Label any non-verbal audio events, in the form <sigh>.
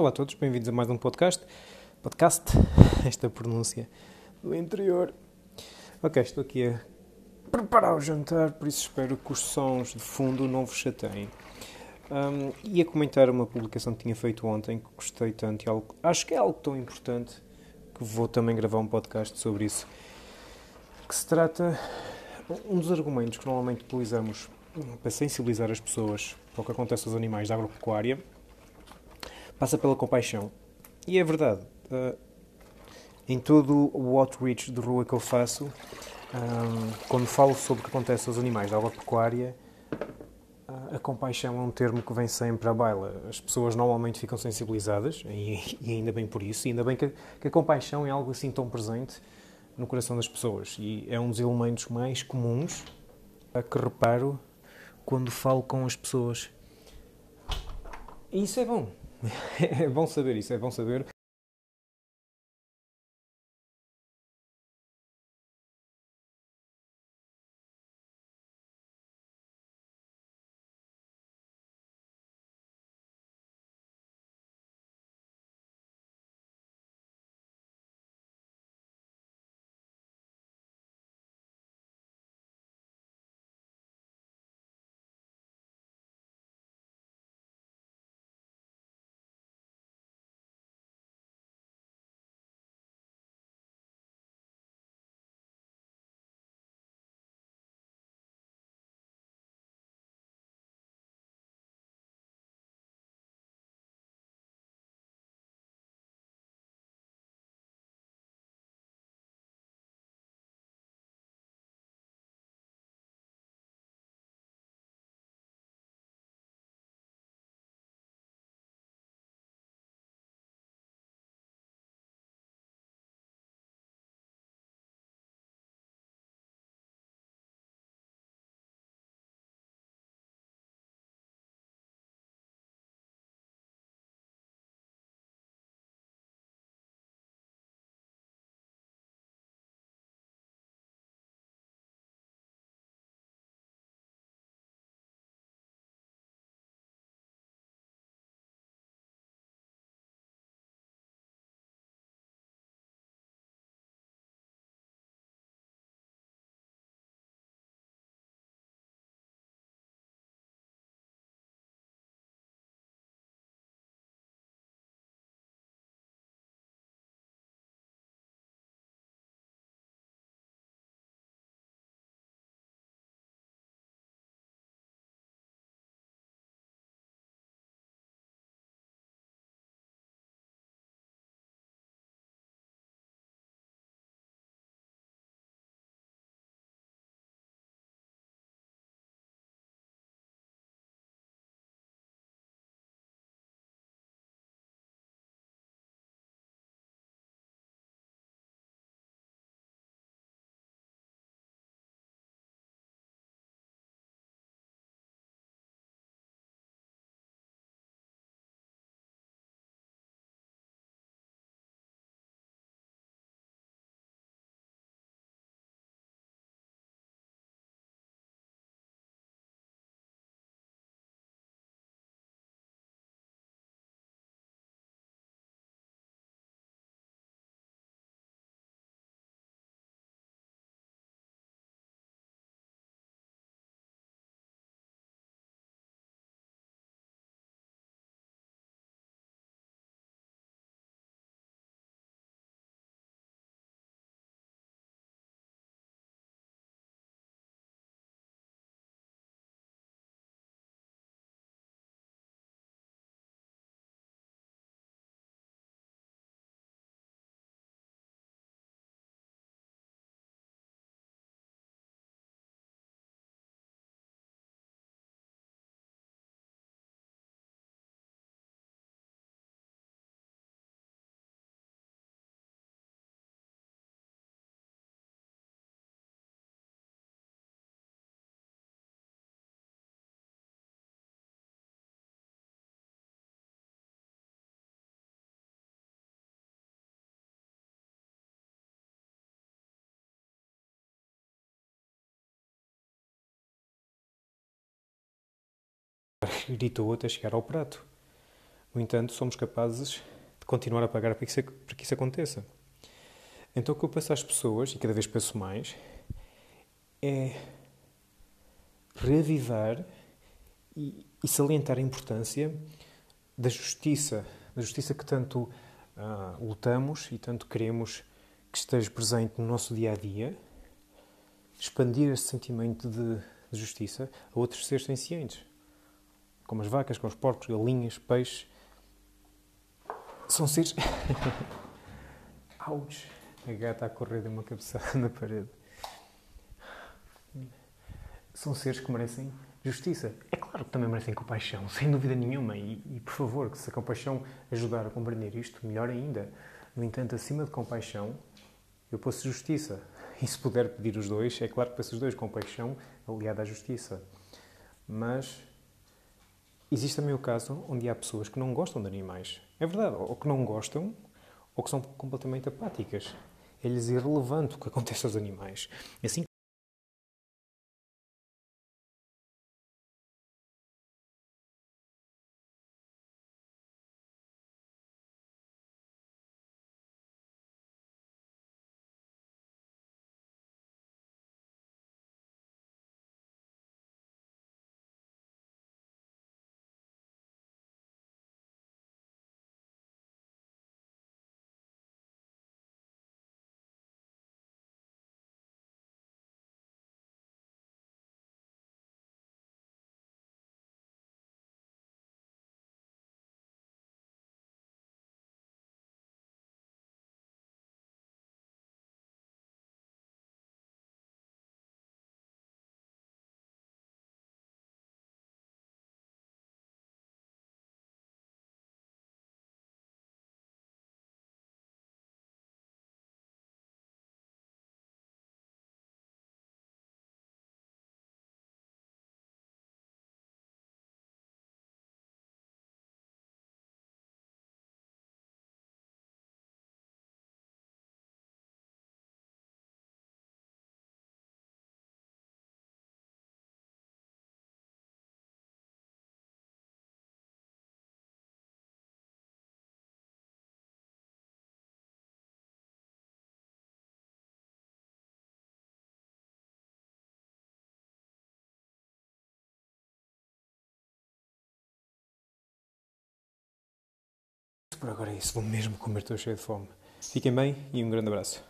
Olá a todos, bem-vindos a mais um podcast. Podcast, <laughs> esta pronúncia do interior. Ok, estou aqui a preparar o jantar, por isso espero que os sons de fundo não vos chateiem. Um, ia comentar uma publicação que tinha feito ontem, que gostei tanto e algo, acho que é algo tão importante que vou também gravar um podcast sobre isso. Que se trata. Um dos argumentos que normalmente utilizamos para sensibilizar as pessoas para o que acontece aos animais da agropecuária passa pela compaixão. E é verdade. Uh, em todo o outreach de rua que eu faço, um, quando falo sobre o que acontece aos animais da agropecuária, uh, a compaixão é um termo que vem sempre à baila. As pessoas normalmente ficam sensibilizadas, e, e ainda bem por isso, e ainda bem que, que a compaixão é algo assim tão presente no coração das pessoas. E é um dos elementos mais comuns a que reparo quando falo com as pessoas. E isso é bom. <laughs> é bom saber isso, é bom saber. Gritou até chegar ao prato. No entanto, somos capazes de continuar a pagar para que isso, para que isso aconteça. Então, o que eu peço às pessoas, e cada vez penso mais, é reavivar e, e salientar a importância da justiça, da justiça que tanto uh, lutamos e tanto queremos que esteja presente no nosso dia a dia, expandir esse sentimento de, de justiça a outros seres sencientes, como as vacas, como os porcos, galinhas, peixes. São seres. <laughs> Ouch! A gata a correr de uma cabeçada na parede. São seres que merecem justiça. É claro que também merecem compaixão, sem dúvida nenhuma. E, e, por favor, que se a compaixão ajudar a compreender isto, melhor ainda. No entanto, acima de compaixão, eu posso justiça. E se puder pedir os dois, é claro que peço os dois, compaixão aliada à justiça. Mas existe também o caso onde há pessoas que não gostam de animais. É verdade, ou que não gostam, ou que são completamente apáticas. É-lhes irrelevante o que acontece aos animais. Assim Por agora é isso, vou mesmo comer, estou cheio de fome. Fiquem bem e um grande abraço.